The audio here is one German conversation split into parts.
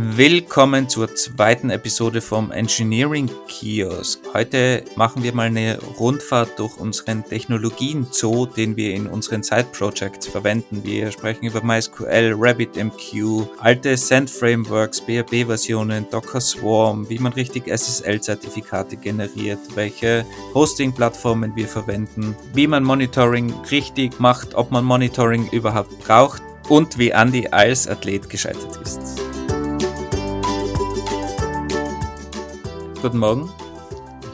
Willkommen zur zweiten Episode vom Engineering Kiosk. Heute machen wir mal eine Rundfahrt durch unseren Technologien-Zoo, den wir in unseren Side-Projects verwenden. Wir sprechen über MySQL, RabbitMQ, alte Send-Frameworks, BRB-Versionen, Docker Swarm, wie man richtig SSL-Zertifikate generiert, welche Hosting-Plattformen wir verwenden, wie man Monitoring richtig macht, ob man Monitoring überhaupt braucht und wie Andy als Athlet gescheitert ist. Guten Morgen.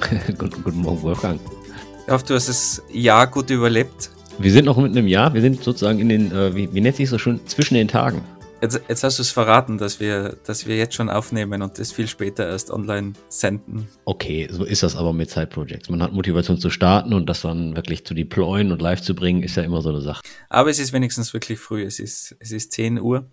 guten, Morgen, Wolfgang. Ich hoffe, du hast das Jahr gut überlebt. Wir sind noch mitten im Jahr. Wir sind sozusagen in den, äh, wie, wie nennt sich so schon, zwischen den Tagen. Jetzt, jetzt hast du es verraten, dass wir, dass wir jetzt schon aufnehmen und das viel später erst online senden. Okay, so ist das aber mit Side Projects. Man hat Motivation zu starten und das dann wirklich zu deployen und live zu bringen, ist ja immer so eine Sache. Aber es ist wenigstens wirklich früh. Es ist, es ist 10 Uhr.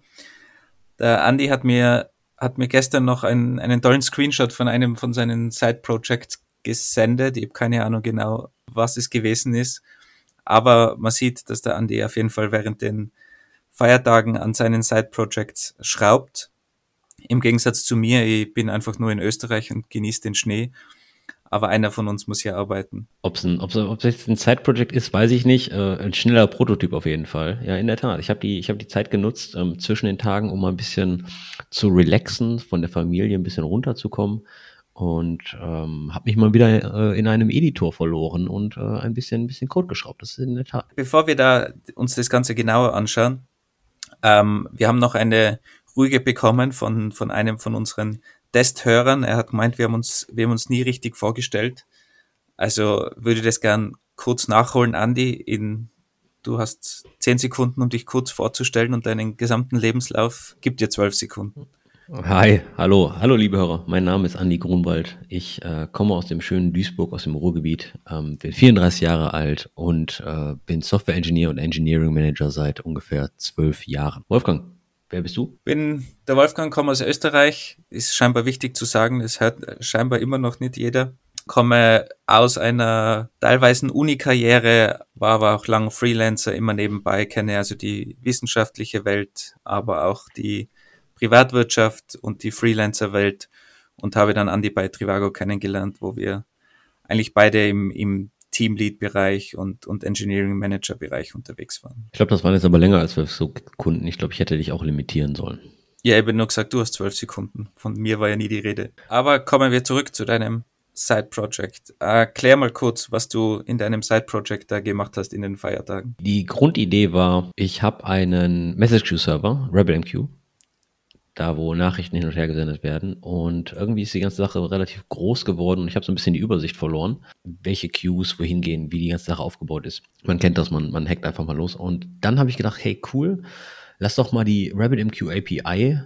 Der Andi hat mir hat mir gestern noch einen, einen tollen Screenshot von einem von seinen Side-Projects gesendet. Ich habe keine Ahnung genau, was es gewesen ist. Aber man sieht, dass der Andi auf jeden Fall während den Feiertagen an seinen Side-Projects schraubt. Im Gegensatz zu mir, ich bin einfach nur in Österreich und genieße den Schnee aber einer von uns muss hier arbeiten. Ob es ob es jetzt ein Side-Project ist, weiß ich nicht. Äh, ein schneller Prototyp auf jeden Fall. Ja, in der Tat. Ich habe die, ich hab die Zeit genutzt ähm, zwischen den Tagen, um mal ein bisschen zu relaxen, von der Familie ein bisschen runterzukommen und ähm, habe mich mal wieder äh, in einem Editor verloren und äh, ein bisschen ein bisschen Code geschraubt. Das ist in der Tat. Bevor wir da uns das Ganze genauer anschauen, ähm, wir haben noch eine Ruhige bekommen von von einem von unseren Testhörern. Er hat gemeint, wir haben uns, wir haben uns nie richtig vorgestellt. Also würde das gern kurz nachholen, Andi. In, du hast zehn Sekunden, um dich kurz vorzustellen und deinen gesamten Lebenslauf gibt dir zwölf Sekunden. Hi, hallo, hallo liebe Hörer. Mein Name ist Andi Grunwald. Ich äh, komme aus dem schönen Duisburg, aus dem Ruhrgebiet, ähm, bin 34 Jahre alt und äh, bin Software Engineer und Engineering Manager seit ungefähr zwölf Jahren. Wolfgang, Wer bist du? Bin der Wolfgang, komme aus Österreich. Ist scheinbar wichtig zu sagen, das hört scheinbar immer noch nicht jeder. Komme aus einer teilweise Uni-Karriere, war aber auch lang Freelancer, immer nebenbei, kenne also die wissenschaftliche Welt, aber auch die Privatwirtschaft und die Freelancer-Welt und habe dann Andi bei Trivago kennengelernt, wo wir eigentlich beide im, im Teamlead-Bereich und, und Engineering Manager-Bereich unterwegs waren. Ich glaube, das waren jetzt aber länger als zwölf Sekunden. Ich glaube, ich hätte dich auch limitieren sollen. Ja, ich habe nur gesagt, du hast zwölf Sekunden. Von mir war ja nie die Rede. Aber kommen wir zurück zu deinem Side-Project. Erklär mal kurz, was du in deinem Side-Project da gemacht hast in den Feiertagen. Die Grundidee war, ich habe einen Message Queue Server, RabbitMQ, da wo Nachrichten hin und her gesendet werden. Und irgendwie ist die ganze Sache relativ groß geworden und ich habe so ein bisschen die Übersicht verloren, welche Queues wohin gehen, wie die ganze Sache aufgebaut ist. Man kennt das, man, man hackt einfach mal los. Und dann habe ich gedacht, hey cool, lass doch mal die RabbitMQ API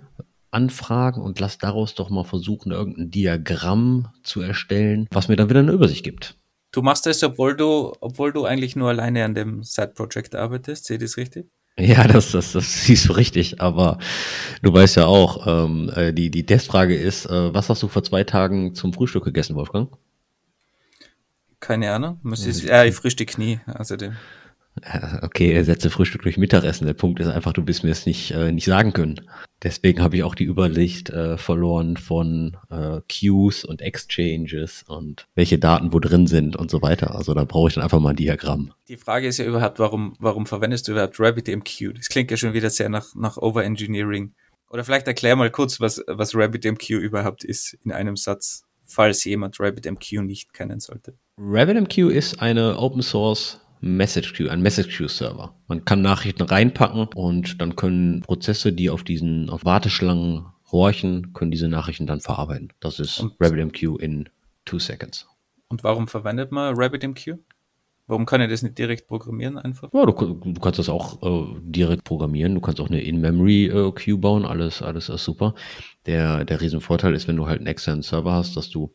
anfragen und lass daraus doch mal versuchen, irgendein Diagramm zu erstellen, was mir dann wieder eine Übersicht gibt. Du machst das, obwohl du, obwohl du eigentlich nur alleine an dem Side-Project arbeitest, seht ihr das richtig? Ja, das, das, das siehst du richtig, aber du weißt ja auch, ähm, äh, die, die Testfrage ist, äh, was hast du vor zwei Tagen zum Frühstück gegessen, Wolfgang? Keine Ahnung. Muss ich, ja, ich frühstück nie. Also den. Okay, ersetze Frühstück durch Mittagessen. Der Punkt ist einfach, du bist mir es nicht, äh, nicht sagen können. Deswegen habe ich auch die Übersicht äh, verloren von äh, Queues und Exchanges und welche Daten wo drin sind und so weiter. Also da brauche ich dann einfach mal ein Diagramm. Die Frage ist ja überhaupt, warum, warum verwendest du überhaupt RabbitMQ? Das klingt ja schon wieder sehr nach, nach Overengineering. Oder vielleicht erklär mal kurz, was, was RabbitMQ überhaupt ist in einem Satz, falls jemand RabbitMQ nicht kennen sollte. RabbitMQ ist eine Open Source Message Queue, ein Message Queue Server. Man kann Nachrichten reinpacken und dann können Prozesse, die auf diesen, auf Warteschlangen horchen, können diese Nachrichten dann verarbeiten. Das ist und RabbitMQ in two seconds. Und warum verwendet man RabbitMQ? Warum kann er das nicht direkt programmieren einfach? Ja, du, du kannst das auch äh, direkt programmieren. Du kannst auch eine In-Memory-Queue äh, bauen. Alles, alles ist super. Der, der Riesenvorteil ist, wenn du halt einen externen Server hast, dass du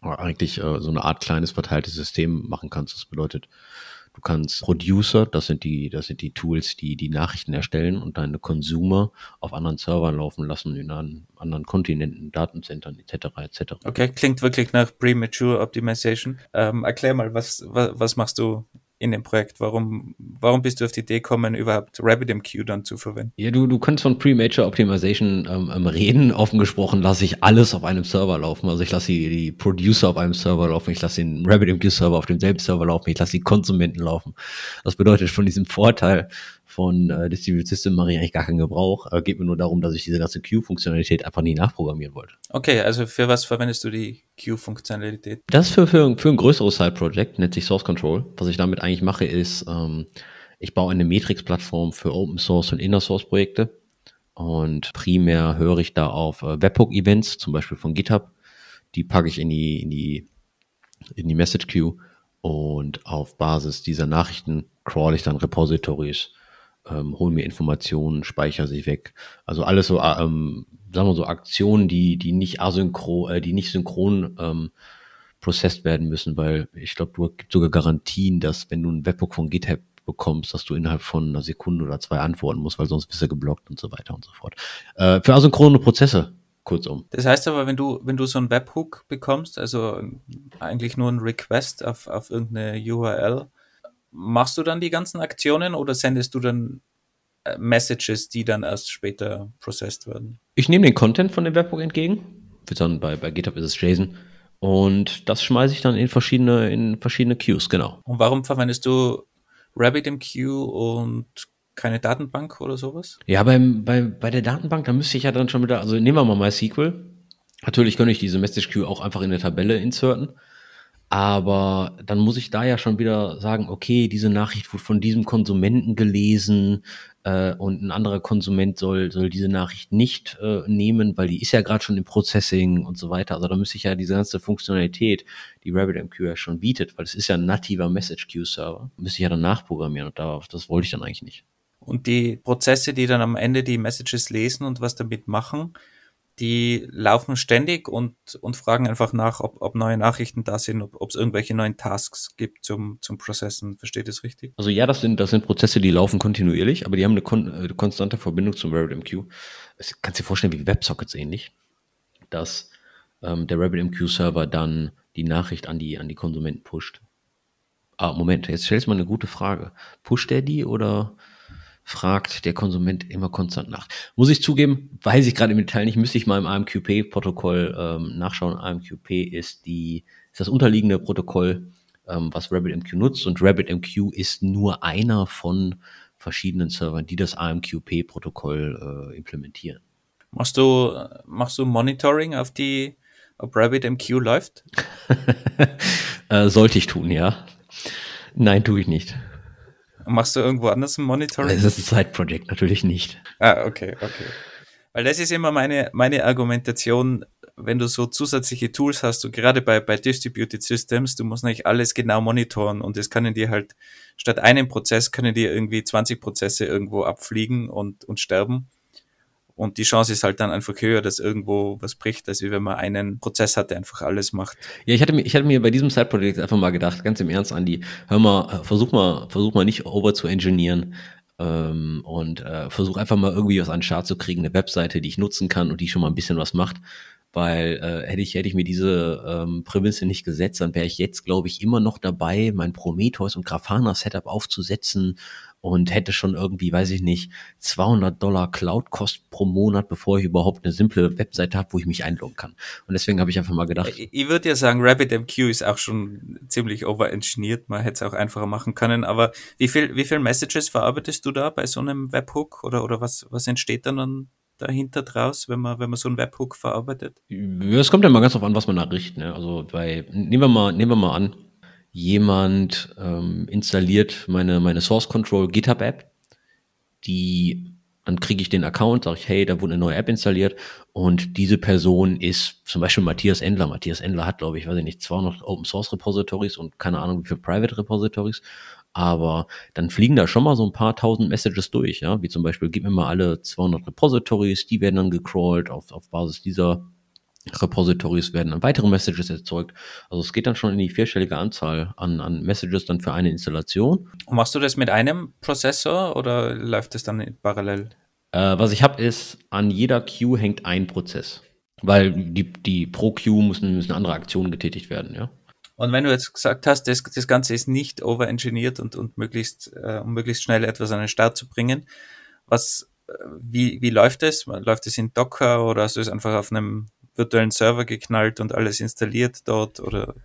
eigentlich äh, so eine Art kleines verteiltes System machen kannst. Das bedeutet, Du kannst Producer, das sind die, das sind die Tools, die die Nachrichten erstellen und deine Consumer auf anderen Servern laufen lassen, in anderen Kontinenten, Datenzentren etc. etc. Okay, klingt wirklich nach Premature Optimization. Ähm, erklär mal, was, was, was machst du in dem Projekt? Warum, warum bist du auf die Idee gekommen, überhaupt RabbitMQ dann zu verwenden? Ja, du, du kannst von Pre-Major Optimization ähm, ähm, reden. Offen gesprochen lasse ich alles auf einem Server laufen. Also ich lasse die, die Producer auf einem Server laufen, ich lasse den RabbitMQ-Server auf demselben Server laufen, ich lasse die Konsumenten laufen. Das bedeutet von diesem Vorteil von äh, Distributed System mache ich eigentlich gar keinen Gebrauch. Äh, geht mir nur darum, dass ich diese ganze Queue-Funktionalität einfach nie nachprogrammieren wollte. Okay, also für was verwendest du die Queue-Funktionalität? Das für, für, für ein größeres Side-Project, nennt sich Source Control. Was ich damit eigentlich mache, ist, ähm, ich baue eine Matrix-Plattform für Open Source und Inner Source Projekte. Und primär höre ich da auf äh, Webhook-Events, zum Beispiel von GitHub. Die packe ich in die, in die, in die Message Queue. Und auf Basis dieser Nachrichten crawl ich dann Repositories ähm, hol mir Informationen, speichere sie weg. Also alles so, ähm, sagen wir so Aktionen, die, die nicht asynchron, äh, die nicht synchron ähm, processed werden müssen, weil ich glaube, du gibt sogar Garantien, dass wenn du ein Webhook von GitHub bekommst, dass du innerhalb von einer Sekunde oder zwei antworten musst, weil sonst bist du geblockt und so weiter und so fort. Äh, für asynchrone Prozesse, kurzum. Das heißt aber, wenn du, wenn du so ein Webhook bekommst, also eigentlich nur ein Request auf, auf irgendeine URL, machst du dann die ganzen Aktionen oder sendest du dann äh, Messages, die dann erst später processed werden? Ich nehme den Content von dem Webhook entgegen. Dann bei, bei GitHub ist es JSON. Und das schmeiße ich dann in verschiedene, in verschiedene Queues, genau. Und warum verwendest du RabbitMQ und keine Datenbank oder sowas? Ja, beim, bei, bei der Datenbank, da müsste ich ja dann schon wieder, also nehmen wir mal MySQL. Natürlich könnte ich diese Message Queue auch einfach in eine Tabelle inserten. Aber dann muss ich da ja schon wieder sagen, okay, diese Nachricht wurde von diesem Konsumenten gelesen äh, und ein anderer Konsument soll, soll diese Nachricht nicht äh, nehmen, weil die ist ja gerade schon im Processing und so weiter. Also da müsste ich ja diese ganze Funktionalität, die RabbitMQ ja schon bietet, weil es ist ja ein nativer Message Queue Server, müsste ich ja dann nachprogrammieren und da, das wollte ich dann eigentlich nicht. Und die Prozesse, die dann am Ende die Messages lesen und was damit machen, die laufen ständig und, und fragen einfach nach, ob, ob neue Nachrichten da sind, ob es irgendwelche neuen Tasks gibt zum, zum Processen. Versteht ihr das richtig? Also ja, das sind, das sind Prozesse, die laufen kontinuierlich, aber die haben eine kon äh, konstante Verbindung zum RabbitMQ. Das kannst du dir vorstellen, wie WebSockets ähnlich, dass ähm, der RabbitMQ-Server dann die Nachricht an die, an die Konsumenten pusht. Ah, Moment, jetzt stellst du mal eine gute Frage. Pusht der die oder fragt der Konsument immer konstant nach. Muss ich zugeben, weiß ich gerade im Detail nicht, müsste ich mal im AMQP-Protokoll ähm, nachschauen. AMQP ist, die, ist das unterliegende Protokoll, ähm, was RabbitMQ nutzt und RabbitMQ ist nur einer von verschiedenen Servern, die das AMQP-Protokoll äh, implementieren. Machst du, machst du Monitoring auf die, ob RabbitMQ läuft? äh, sollte ich tun, ja. Nein, tue ich nicht. Machst du irgendwo anders ein Monitoring? Das ist ein Side-Project, natürlich nicht. Ah, okay, okay. Weil das ist immer meine, meine Argumentation, wenn du so zusätzliche Tools hast und gerade bei, bei Distributed Systems, du musst nicht alles genau monitoren und es können dir halt statt einem Prozess können dir irgendwie 20 Prozesse irgendwo abfliegen und, und sterben. Und die Chance ist halt dann einfach höher, dass irgendwo was bricht, als wenn man einen Prozess hat, der einfach alles macht. Ja, ich hatte mir, ich hatte mir bei diesem Side-Projekt einfach mal gedacht, ganz im Ernst, Andi, hör mal, versuch mal, versuch mal nicht over zu engineeren. Ähm, und äh, versuch einfach mal irgendwie was an den Start zu kriegen, eine Webseite, die ich nutzen kann und die schon mal ein bisschen was macht weil äh, hätte ich hätte ich mir diese ähm, Prämisse nicht gesetzt, dann wäre ich jetzt glaube ich immer noch dabei, mein Prometheus und Grafana Setup aufzusetzen und hätte schon irgendwie, weiß ich nicht, 200 Dollar Cloud-Kost pro Monat, bevor ich überhaupt eine simple Webseite habe, wo ich mich einloggen kann. Und deswegen habe ich einfach mal gedacht. Ich, ich würde ja sagen, RabbitMQ ist auch schon ziemlich overengineert. Man hätte es auch einfacher machen können. Aber wie viel, wie viel Messages verarbeitest du da bei so einem Webhook oder, oder was, was entsteht dann dahinter draus, wenn man, wenn man so einen Webhook verarbeitet? Es kommt ja mal ganz drauf an, was man nachrichtet. Ne? Also bei, nehmen wir mal, nehmen wir mal an, jemand ähm, installiert meine, meine Source Control GitHub App, die dann kriege ich den Account, sage ich, hey, da wurde eine neue App installiert und diese Person ist zum Beispiel Matthias Endler. Matthias Endler hat, glaube ich, weiß ich nicht, 200 Open Source Repositories und keine Ahnung, wie viele Private Repositories. Aber dann fliegen da schon mal so ein paar tausend Messages durch, ja, wie zum Beispiel, gib mir mal alle 200 Repositories, die werden dann gecrawlt auf, auf Basis dieser Repositories werden dann weitere Messages erzeugt. Also es geht dann schon in die vierstellige Anzahl an, an Messages dann für eine Installation. Und machst du das mit einem Prozessor oder läuft das dann parallel? Äh, was ich habe ist, an jeder Queue hängt ein Prozess. Weil die, die pro Queue müssen, müssen andere Aktionen getätigt werden, ja. Und wenn du jetzt gesagt hast, das, das Ganze ist nicht overengineert und, und möglichst, äh, um möglichst schnell etwas an den Start zu bringen, was, äh, wie, wie läuft es? Läuft es in Docker oder hast du es einfach auf einem virtuellen Server geknallt und alles installiert dort oder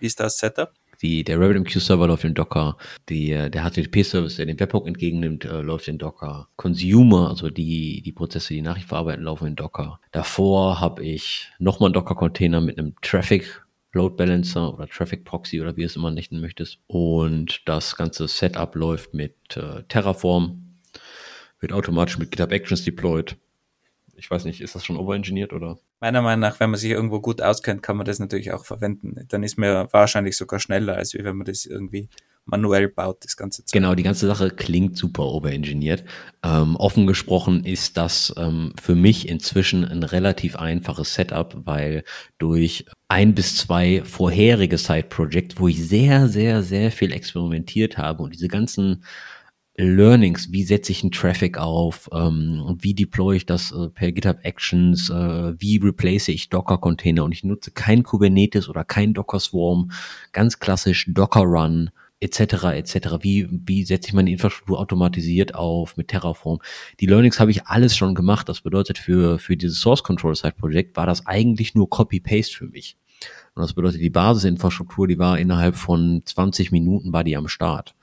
wie ist das Setup? Die, der RabbitMQ-Server läuft in Docker. Die, äh, der HTTP-Service, der den Webhook entgegennimmt, äh, läuft in Docker. Consumer, also die, die Prozesse, die Nachricht verarbeiten, laufen in Docker. Davor habe ich nochmal einen Docker-Container mit einem Traffic Load Balancer oder Traffic Proxy oder wie es immer nennen möchtest. Und das ganze Setup läuft mit äh, Terraform, wird automatisch mit GitHub Actions deployed. Ich weiß nicht, ist das schon overengineert oder? Meiner Meinung nach, wenn man sich irgendwo gut auskennt, kann man das natürlich auch verwenden. Dann ist man wahrscheinlich sogar schneller, als wenn man das irgendwie manuell baut, das ganze Zeit. Genau, die ganze Sache klingt super overengineert. Ähm, offen gesprochen ist das ähm, für mich inzwischen ein relativ einfaches Setup, weil durch ein bis zwei vorherige Side-Projects, wo ich sehr, sehr, sehr viel experimentiert habe und diese ganzen Learnings, wie setze ich einen Traffic auf, ähm, wie deploy ich das äh, per GitHub Actions, äh, wie replace ich Docker-Container und ich nutze kein Kubernetes oder kein Docker Swarm, ganz klassisch Docker Run, etc. etc. Wie, wie setze ich meine Infrastruktur automatisiert auf mit Terraform? Die Learnings habe ich alles schon gemacht. Das bedeutet, für, für dieses Source Control Side Projekt war das eigentlich nur Copy-Paste für mich. Und das bedeutet, die Basisinfrastruktur, die war innerhalb von 20 Minuten war die am Start.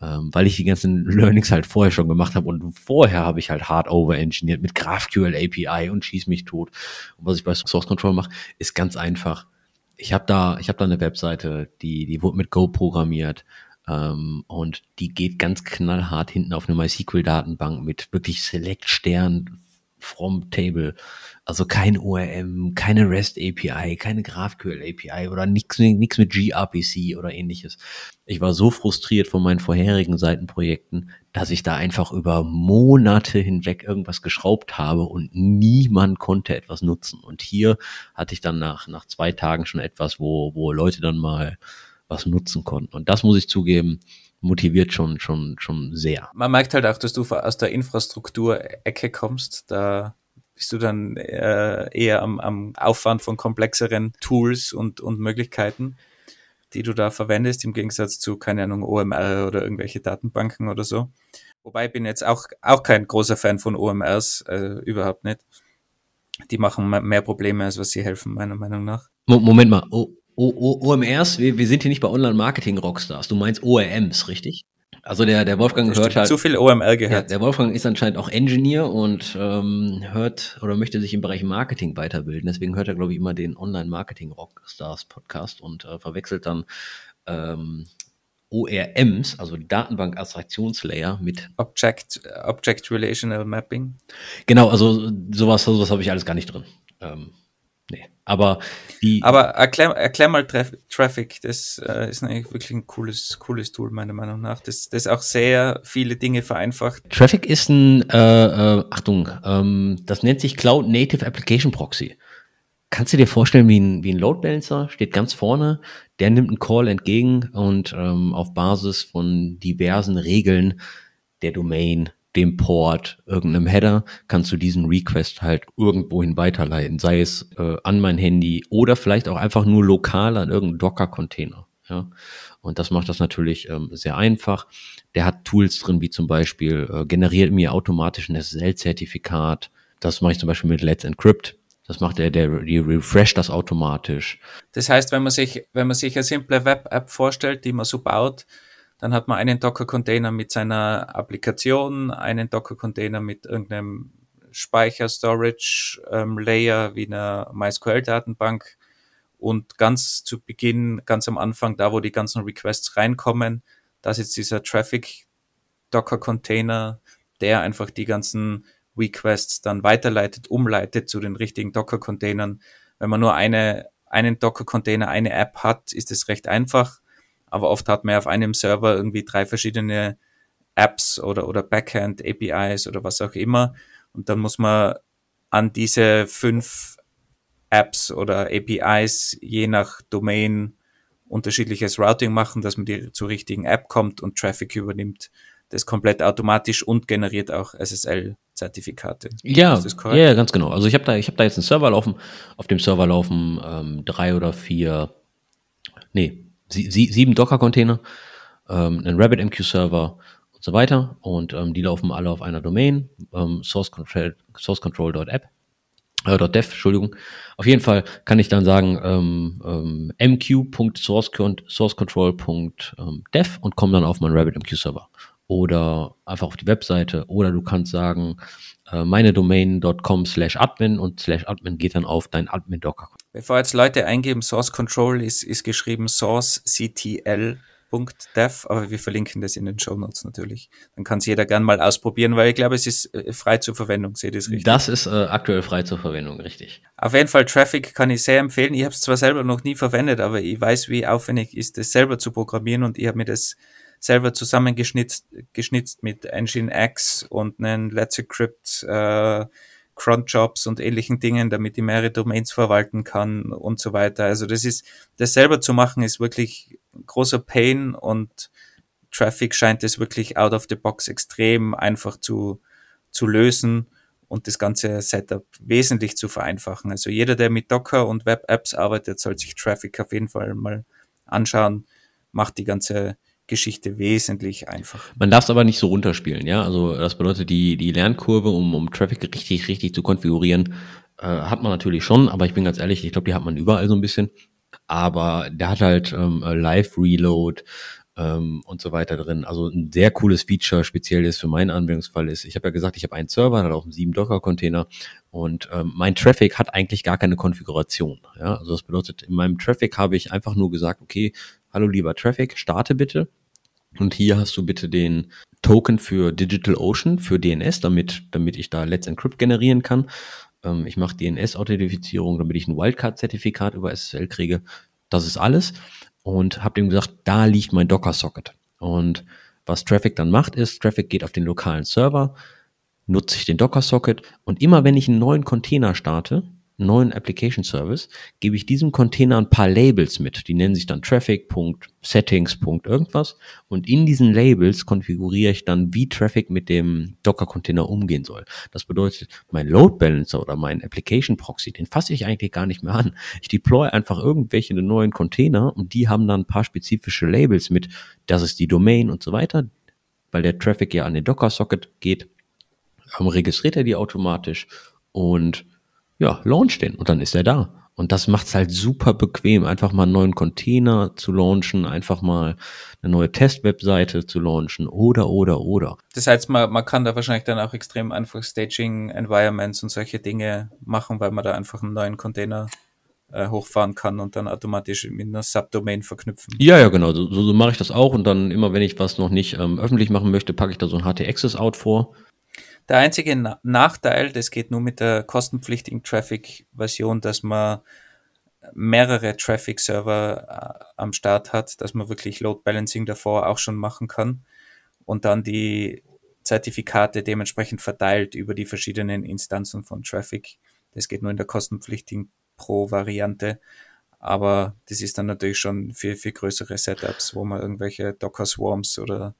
Ähm, weil ich die ganzen Learnings halt vorher schon gemacht habe und vorher habe ich halt hard over-engineert mit GraphQL API und schieß mich tot. Und was ich bei Source Control mache, ist ganz einfach ich habe da, ich habe da eine Webseite, die, die wurde mit Go programmiert ähm, und die geht ganz knallhart hinten auf eine MySQL-Datenbank mit wirklich Select Stern from Table. Also kein ORM, keine REST API, keine GraphQL API oder nichts mit gRPC oder ähnliches. Ich war so frustriert von meinen vorherigen Seitenprojekten, dass ich da einfach über Monate hinweg irgendwas geschraubt habe und niemand konnte etwas nutzen. Und hier hatte ich dann nach, nach zwei Tagen schon etwas, wo, wo Leute dann mal was nutzen konnten. Und das muss ich zugeben, motiviert schon, schon, schon sehr. Man merkt halt auch, dass du aus der Infrastruktur-Ecke kommst. Da bist du dann äh, eher am, am Aufwand von komplexeren Tools und, und Möglichkeiten, die du da verwendest, im Gegensatz zu, keine Ahnung, OMR oder irgendwelche Datenbanken oder so. Wobei ich bin jetzt auch, auch kein großer Fan von OMRs, äh, überhaupt nicht. Die machen mehr Probleme, als was sie helfen, meiner Meinung nach. Moment mal, o o OMRs, wir, wir sind hier nicht bei Online-Marketing-Rockstars. Du meinst ORMs, richtig? Also der, der Wolfgang hört halt. Zu viel OML gehört. Ja, der Wolfgang ist anscheinend auch Engineer und ähm, hört oder möchte sich im Bereich Marketing weiterbilden. Deswegen hört er, glaube ich, immer den Online-Marketing-Rockstars Podcast und äh, verwechselt dann ähm, ORMs, also Datenbank-Abstraktionslayer mit Object, Object Relational Mapping. Genau, also sowas, sowas habe ich alles gar nicht drin. Ähm, Nee. Aber die. Aber erklär, erklär mal Traf Traffic. Das äh, ist eigentlich wirklich ein cooles, cooles Tool, meiner Meinung nach. Das, das auch sehr viele Dinge vereinfacht. Traffic ist ein, äh, äh, Achtung, ähm, das nennt sich Cloud Native Application Proxy. Kannst du dir vorstellen, wie ein, wie ein Load Balancer steht ganz vorne, der nimmt einen Call entgegen und ähm, auf Basis von diversen Regeln der Domain dem Port, irgendeinem Header, kannst du diesen Request halt irgendwohin weiterleiten, sei es äh, an mein Handy oder vielleicht auch einfach nur lokal an irgendeinen Docker-Container. Ja? Und das macht das natürlich ähm, sehr einfach. Der hat Tools drin, wie zum Beispiel äh, generiert mir automatisch ein SSL-Zertifikat. Das mache ich zum Beispiel mit Let's Encrypt. Das macht er, der, die refresh das automatisch. Das heißt, wenn man sich, wenn man sich eine simple Web-App vorstellt, die man so baut, dann hat man einen Docker-Container mit seiner Applikation, einen Docker-Container mit irgendeinem Speicher-Storage-Layer ähm, wie einer MySQL-Datenbank und ganz zu Beginn, ganz am Anfang, da wo die ganzen Requests reinkommen, da ist dieser Traffic Docker-Container, der einfach die ganzen Requests dann weiterleitet, umleitet zu den richtigen Docker-Containern. Wenn man nur eine, einen Docker-Container, eine App hat, ist es recht einfach aber oft hat man auf einem Server irgendwie drei verschiedene Apps oder, oder Backend APIs oder was auch immer. Und dann muss man an diese fünf Apps oder APIs je nach Domain unterschiedliches Routing machen, dass man die zur richtigen App kommt und Traffic übernimmt. Das komplett automatisch und generiert auch SSL-Zertifikate. Ja, ja, ganz genau. Also ich habe da, ich habe da jetzt einen Server laufen. Auf dem Server laufen ähm, drei oder vier nee, sie, sie, sieben Docker-Container, ähm, einen RabbitMQ-Server und so weiter. Und ähm, die laufen alle auf einer Domain, ähm, sourcecontrol.app. Source äh, .dev, Entschuldigung. Auf jeden Fall kann ich dann sagen ähm, ähm, mq.sourcecontrol.dev und komme dann auf meinen RabbitMQ-Server. Oder einfach auf die Webseite. Oder du kannst sagen, äh, meine Domain.com slash admin und slash admin geht dann auf dein Admin-Docker. Bevor jetzt Leute eingeben, Source Control ist, ist geschrieben sourcectl dev, aber wir verlinken das in den Show Notes natürlich. Dann kann es jeder gern mal ausprobieren, weil ich glaube, es ist äh, frei zur Verwendung. Seht ihr es richtig? Das ist äh, aktuell frei zur Verwendung, richtig. Auf jeden Fall Traffic kann ich sehr empfehlen. Ich habe es zwar selber noch nie verwendet, aber ich weiß, wie aufwendig ist es selber zu programmieren und ich habe mir das selber zusammengeschnitzt geschnitzt mit Nginx und einen Let's Encrypt äh, Cronjobs und ähnlichen Dingen, damit ich mehrere Domains verwalten kann und so weiter. Also das ist, das selber zu machen ist wirklich großer Pain und Traffic scheint es wirklich out of the box extrem einfach zu, zu lösen und das ganze Setup wesentlich zu vereinfachen. Also jeder, der mit Docker und Web-Apps arbeitet, soll sich Traffic auf jeden Fall mal anschauen, macht die ganze Geschichte wesentlich einfacher. Man darf es aber nicht so runterspielen, ja. Also das bedeutet, die, die Lernkurve, um, um Traffic richtig, richtig zu konfigurieren, äh, hat man natürlich schon, aber ich bin ganz ehrlich, ich glaube, die hat man überall so ein bisschen aber der hat halt ähm, Live-Reload ähm, und so weiter drin. Also ein sehr cooles Feature, speziell ist für meinen Anwendungsfall ist, ich habe ja gesagt, ich habe einen Server, der hat auch einen 7 Docker-Container und ähm, mein Traffic hat eigentlich gar keine Konfiguration. Ja? Also das bedeutet, in meinem Traffic habe ich einfach nur gesagt, okay, hallo lieber Traffic, starte bitte. Und hier hast du bitte den Token für DigitalOcean, für DNS, damit, damit ich da Let's Encrypt generieren kann ähm, ich mache DNS-Authentifizierung, damit ich ein Wildcard-Zertifikat über SSL kriege. Das ist alles. Und habe dem gesagt, da liegt mein Docker-Socket. Und was Traffic dann macht, ist, Traffic geht auf den lokalen Server, nutze ich den Docker-Socket und immer wenn ich einen neuen Container starte, neuen Application Service, gebe ich diesem Container ein paar Labels mit. Die nennen sich dann Traffic, Settings, irgendwas. Und in diesen Labels konfiguriere ich dann, wie Traffic mit dem Docker-Container umgehen soll. Das bedeutet, mein Load Balancer oder mein Application Proxy, den fasse ich eigentlich gar nicht mehr an. Ich deploy einfach irgendwelche neuen Container und die haben dann ein paar spezifische Labels mit, das ist die Domain und so weiter, weil der Traffic ja an den Docker-Socket geht, registriert er die automatisch und ja, launch den und dann ist er da. Und das macht es halt super bequem, einfach mal einen neuen Container zu launchen, einfach mal eine neue Test-Webseite zu launchen oder, oder, oder. Das heißt, man, man kann da wahrscheinlich dann auch extrem einfach Staging-Environments und solche Dinge machen, weil man da einfach einen neuen Container äh, hochfahren kann und dann automatisch mit einer Subdomain verknüpfen. Ja, ja, genau. So, so mache ich das auch. Und dann immer, wenn ich was noch nicht ähm, öffentlich machen möchte, packe ich da so ein HT-Access-Out vor der einzige Na Nachteil, das geht nur mit der kostenpflichtigen Traffic-Version, dass man mehrere Traffic-Server äh, am Start hat, dass man wirklich Load Balancing davor auch schon machen kann und dann die Zertifikate dementsprechend verteilt über die verschiedenen Instanzen von Traffic. Das geht nur in der kostenpflichtigen Pro-Variante. Aber das ist dann natürlich schon für, für größere Setups, wo man irgendwelche Docker Swarms oder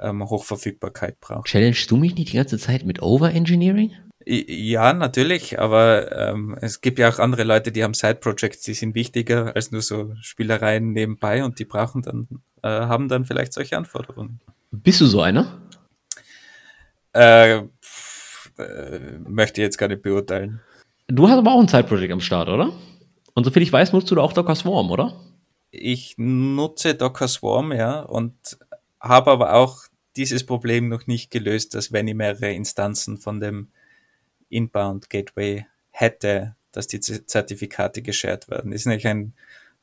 ähm, Hochverfügbarkeit braucht. Challengest du mich nicht die ganze Zeit mit Overengineering? Ja, natürlich, aber ähm, es gibt ja auch andere Leute, die haben Side-Projects, die sind wichtiger als nur so Spielereien nebenbei und die brauchen dann, äh, haben dann vielleicht solche Anforderungen. Bist du so einer? Äh, pff, äh, möchte ich jetzt gar nicht beurteilen. Du hast aber auch ein Side-Project am Start, oder? Und soviel ich weiß, nutzt du da auch Docker Swarm, oder? Ich nutze Docker Swarm, ja, und habe aber auch dieses Problem noch nicht gelöst, dass wenn ich mehrere Instanzen von dem Inbound Gateway hätte, dass die Zertifikate geshared werden. Das ist nämlich ein,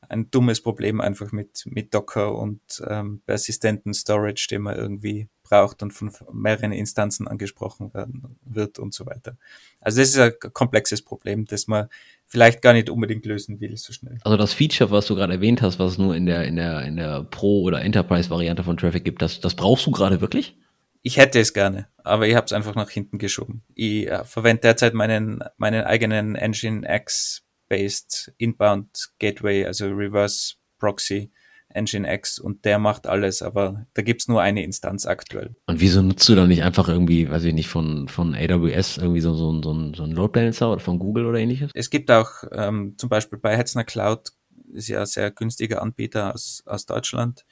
ein dummes Problem einfach mit, mit Docker und ähm, persistenten Storage, den man irgendwie braucht und von mehreren Instanzen angesprochen werden wird und so weiter. Also das ist ein komplexes Problem, das man vielleicht gar nicht unbedingt lösen will so schnell. Also das Feature, was du gerade erwähnt hast, was es nur in der, in der, in der Pro- oder Enterprise-Variante von Traffic gibt, das, das brauchst du gerade wirklich? Ich hätte es gerne, aber ich habe es einfach nach hinten geschoben. Ich äh, verwende derzeit meinen, meinen eigenen Engine X-based Inbound Gateway, also Reverse Proxy, Nginx und der macht alles, aber da gibt's nur eine Instanz aktuell. Und wieso nutzt du da nicht einfach irgendwie, weiß ich nicht, von, von AWS irgendwie so, so, so, so ein Load Balancer oder von Google oder ähnliches? Es gibt auch ähm, zum Beispiel bei Hetzner Cloud ist ja ein sehr günstiger Anbieter aus, aus Deutschland,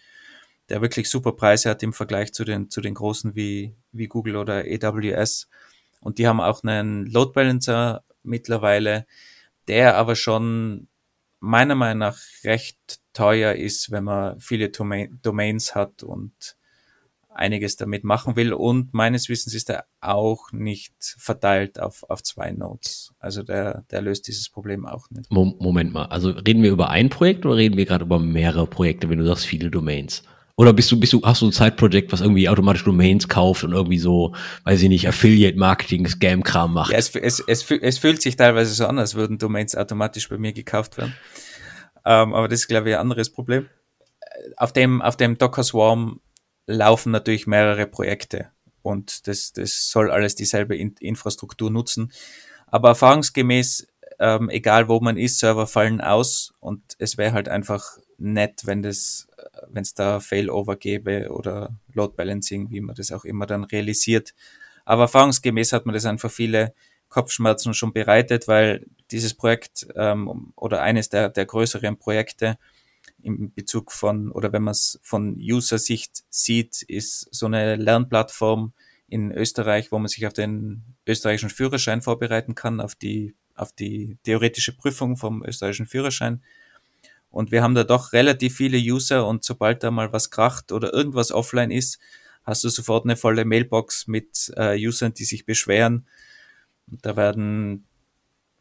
der wirklich super Preise hat im Vergleich zu den, zu den großen wie, wie Google oder AWS. Und die haben auch einen Load Balancer mittlerweile, der aber schon meiner Meinung nach recht teuer ist, wenn man viele Domain Domains hat und einiges damit machen will. Und meines Wissens ist er auch nicht verteilt auf, auf zwei Nodes. Also der, der löst dieses Problem auch nicht. Moment mal, also reden wir über ein Projekt oder reden wir gerade über mehrere Projekte, wenn du sagst viele Domains? Oder bist du, bist du, hast du ein Zeitprojekt, was irgendwie automatisch Domains kauft und irgendwie so, weiß ich nicht, Affiliate-Marketing, Scam-Kram macht? Ja, es, es, es, es fühlt sich teilweise so an, als würden Domains automatisch bei mir gekauft werden. Ähm, aber das ist, glaube ich, ein anderes Problem. Auf dem, auf dem Docker Swarm laufen natürlich mehrere Projekte und das, das soll alles dieselbe In Infrastruktur nutzen. Aber erfahrungsgemäß, ähm, egal wo man ist, Server fallen aus und es wäre halt einfach nett, wenn das wenn es da Failover gäbe oder Load Balancing, wie man das auch immer dann realisiert. Aber erfahrungsgemäß hat man das einfach viele Kopfschmerzen schon bereitet, weil dieses Projekt ähm, oder eines der, der größeren Projekte im Bezug von, oder wenn man es von User-Sicht sieht, ist so eine Lernplattform in Österreich, wo man sich auf den österreichischen Führerschein vorbereiten kann, auf die, auf die theoretische Prüfung vom österreichischen Führerschein. Und wir haben da doch relativ viele User und sobald da mal was kracht oder irgendwas offline ist, hast du sofort eine volle Mailbox mit äh, Usern, die sich beschweren. Und da werden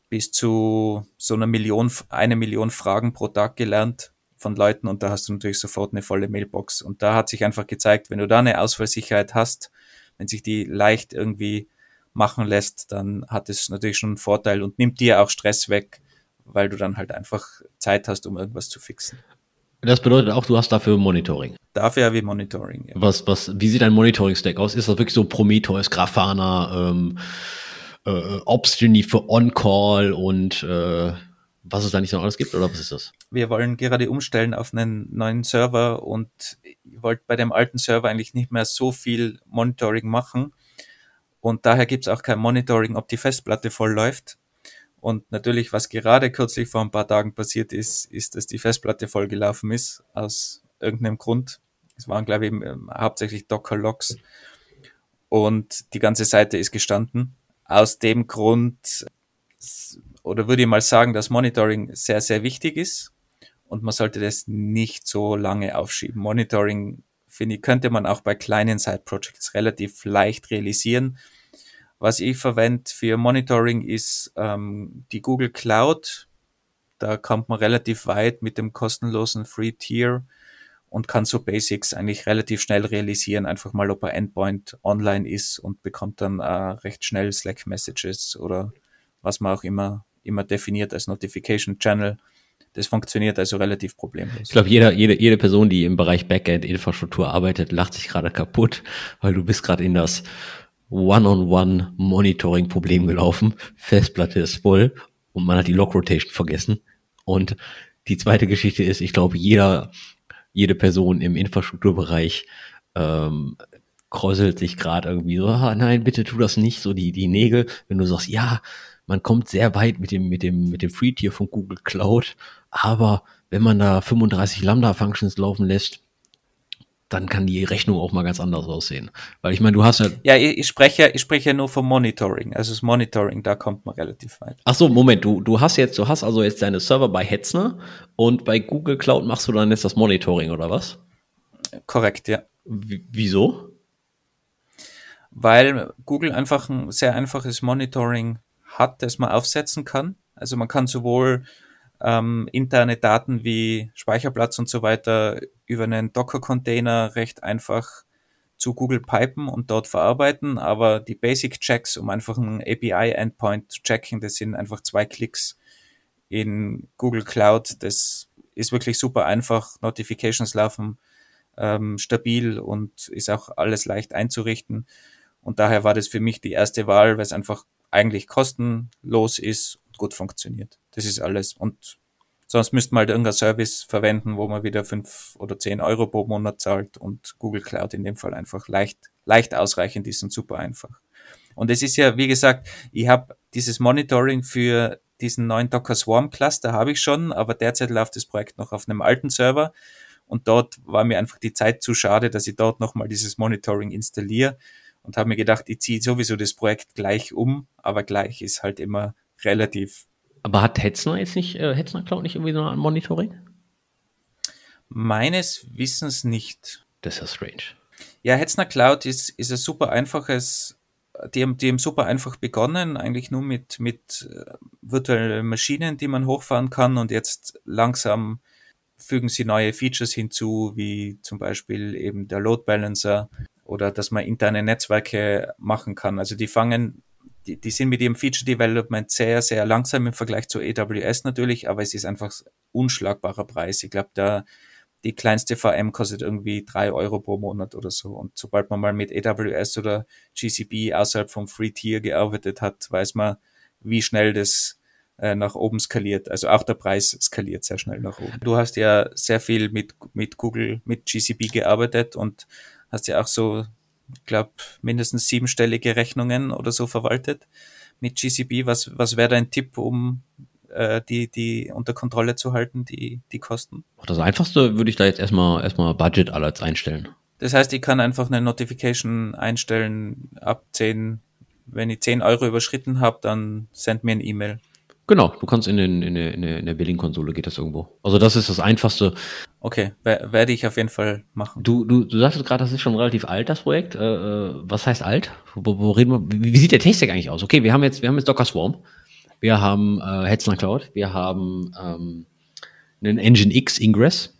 bis zu so einer Million, eine Million Fragen pro Tag gelernt von Leuten und da hast du natürlich sofort eine volle Mailbox. Und da hat sich einfach gezeigt, wenn du da eine Ausfallsicherheit hast, wenn sich die leicht irgendwie machen lässt, dann hat es natürlich schon einen Vorteil und nimmt dir auch Stress weg, weil du dann halt einfach Zeit hast, um irgendwas zu fixen. Das bedeutet auch, du hast dafür Monitoring. Dafür habe ich Monitoring. Ja. Was, was, wie sieht dein Monitoring-Stack aus? Ist das wirklich so Prometheus, Grafana, ähm, äh, Obstiny für On-Call und äh, was es da nicht noch alles gibt oder was ist das? Wir wollen gerade umstellen auf einen neuen Server und ich wollte bei dem alten Server eigentlich nicht mehr so viel Monitoring machen. Und daher gibt es auch kein Monitoring, ob die Festplatte voll läuft. Und natürlich, was gerade kürzlich vor ein paar Tagen passiert ist, ist, dass die Festplatte vollgelaufen ist, aus irgendeinem Grund. Es waren, glaube ich, ähm, hauptsächlich Docker-Logs. Und die ganze Seite ist gestanden. Aus dem Grund, oder würde ich mal sagen, dass Monitoring sehr, sehr wichtig ist. Und man sollte das nicht so lange aufschieben. Monitoring, finde ich, könnte man auch bei kleinen Side-Projects relativ leicht realisieren was ich verwende für Monitoring ist ähm, die Google Cloud. Da kommt man relativ weit mit dem kostenlosen Free Tier und kann so Basics eigentlich relativ schnell realisieren, einfach mal, ob ein Endpoint online ist und bekommt dann äh, recht schnell Slack Messages oder was man auch immer, immer definiert als Notification Channel. Das funktioniert also relativ problemlos. Ich glaube, jeder, jede, jede Person, die im Bereich Backend-Infrastruktur arbeitet, lacht sich gerade kaputt, weil du bist gerade in das One-on-One-Monitoring-Problem gelaufen. Festplatte ist voll und man hat die Lock-Rotation vergessen. Und die zweite Geschichte ist, ich glaube, jeder, jede Person im Infrastrukturbereich ähm, kräuselt sich gerade irgendwie so, ah, nein, bitte tu das nicht, so die, die Nägel, wenn du sagst, ja, man kommt sehr weit mit dem, mit dem, mit dem Free-Tier von Google Cloud, aber wenn man da 35 Lambda-Functions laufen lässt, dann kann die Rechnung auch mal ganz anders aussehen. Weil ich meine, du hast ja. Ja, ich, spreche, ich spreche nur vom Monitoring. Also das Monitoring, da kommt man relativ weit. Ach so, Moment, du, du hast jetzt, du hast also jetzt deine Server bei Hetzner und bei Google Cloud machst du dann jetzt das Monitoring oder was? Korrekt, ja. W wieso? Weil Google einfach ein sehr einfaches Monitoring hat, das man aufsetzen kann. Also man kann sowohl ähm, interne Daten wie Speicherplatz und so weiter über einen Docker-Container recht einfach zu Google pipen und dort verarbeiten, aber die Basic-Checks, um einfach einen API-Endpoint zu checken, das sind einfach zwei Klicks in Google Cloud. Das ist wirklich super einfach. Notifications laufen ähm, stabil und ist auch alles leicht einzurichten. Und daher war das für mich die erste Wahl, weil es einfach eigentlich kostenlos ist und gut funktioniert. Das ist alles. Und sonst müsste man halt irgendein Service verwenden, wo man wieder fünf oder zehn Euro pro Monat zahlt und Google Cloud in dem Fall einfach leicht, leicht ausreichend ist und super einfach. Und es ist ja, wie gesagt, ich habe dieses Monitoring für diesen neuen Docker Swarm Cluster habe ich schon, aber derzeit läuft das Projekt noch auf einem alten Server und dort war mir einfach die Zeit zu schade, dass ich dort nochmal dieses Monitoring installiere und habe mir gedacht, ich ziehe sowieso das Projekt gleich um, aber gleich ist halt immer relativ. Aber hat Hetzner jetzt nicht, äh, Hetzner Cloud nicht irgendwie so ein Monitoring? Meines Wissens nicht. Das ist ja strange. Ja, Hetzner Cloud ist, ist ein super einfaches, die haben, die haben super einfach begonnen, eigentlich nur mit, mit äh, virtuellen Maschinen, die man hochfahren kann und jetzt langsam fügen sie neue Features hinzu, wie zum Beispiel eben der Load Balancer oder dass man interne Netzwerke machen kann. Also die fangen, die, die sind mit ihrem Feature Development sehr, sehr langsam im Vergleich zu AWS natürlich, aber es ist einfach unschlagbarer Preis. Ich glaube, da die kleinste VM kostet irgendwie drei Euro pro Monat oder so. Und sobald man mal mit AWS oder GCP außerhalb vom Free Tier gearbeitet hat, weiß man, wie schnell das äh, nach oben skaliert. Also auch der Preis skaliert sehr schnell nach oben. Du hast ja sehr viel mit, mit Google, mit GCP gearbeitet und hast ja auch so, glaube, mindestens siebenstellige Rechnungen oder so verwaltet mit GCP. Was, was wäre dein Tipp, um äh, die, die unter Kontrolle zu halten, die, die Kosten? Das einfachste würde ich da jetzt erstmal, erstmal Budget Alerts einstellen. Das heißt, ich kann einfach eine Notification einstellen ab 10, wenn ich 10 Euro überschritten habe, dann send mir ein E-Mail. Genau, du kannst in, den, in, der, in der Billing-Konsole geht das irgendwo. Also das ist das Einfachste. Okay, werde ich auf jeden Fall machen. Du, du, du sagst gerade, das ist schon relativ alt, das Projekt. Äh, äh, was heißt alt? Wo, wo reden wir? Wie, wie sieht der Tech-Stack eigentlich aus? Okay, wir haben jetzt, wir haben jetzt Docker Swarm. Wir haben äh, Hetzner Cloud. Wir haben ähm, einen Engine X Ingress,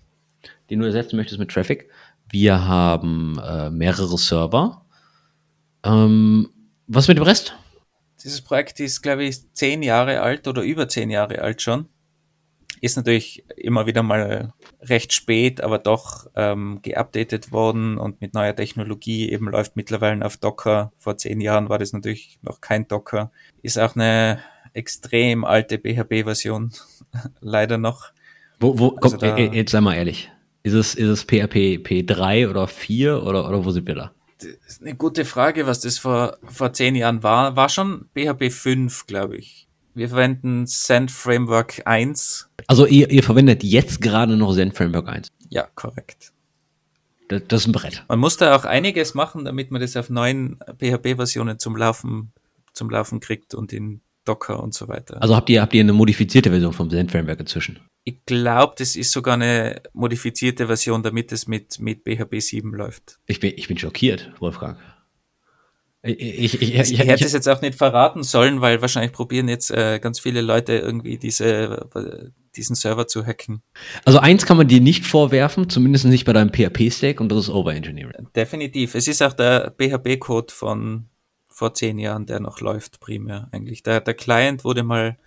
den du ersetzen möchtest mit Traffic. Wir haben äh, mehrere Server. Ähm, was mit dem Rest? Dieses Projekt ist, glaube ich, zehn Jahre alt oder über zehn Jahre alt schon. Ist natürlich immer wieder mal recht spät, aber doch ähm, geupdatet worden und mit neuer Technologie eben läuft mittlerweile auf Docker. Vor zehn Jahren war das natürlich noch kein Docker. Ist auch eine extrem alte PHP-Version, leider noch. Wo, wo, also komm, da, jetzt sei mal ehrlich. Ist es, ist es PHP P3 oder 4 oder, oder wo sind wir da? Das ist eine gute Frage, was das vor, vor zehn Jahren war. War schon PHP 5, glaube ich. Wir verwenden Send Framework 1. Also ihr, ihr verwendet jetzt gerade noch Send Framework 1? Ja, korrekt. Das, das ist ein Brett. Man muss da auch einiges machen, damit man das auf neuen PHP-Versionen zum Laufen, zum Laufen kriegt und in Docker und so weiter. Also habt ihr, habt ihr eine modifizierte Version vom Zen Framework inzwischen? Ich glaube, das ist sogar eine modifizierte Version, damit es mit, mit PHP 7 läuft. Ich bin, ich bin schockiert, Wolfgang. Ich, ich, ich, ich, hätte es jetzt auch nicht verraten sollen, weil wahrscheinlich probieren jetzt äh, ganz viele Leute irgendwie diese, diesen Server zu hacken. Also eins kann man dir nicht vorwerfen, zumindest nicht bei deinem PHP-Stack und das ist Overengineering. Definitiv. Es ist auch der PHP-Code von vor zehn Jahren, der noch läuft, primär eigentlich. Der, der Client wurde mal,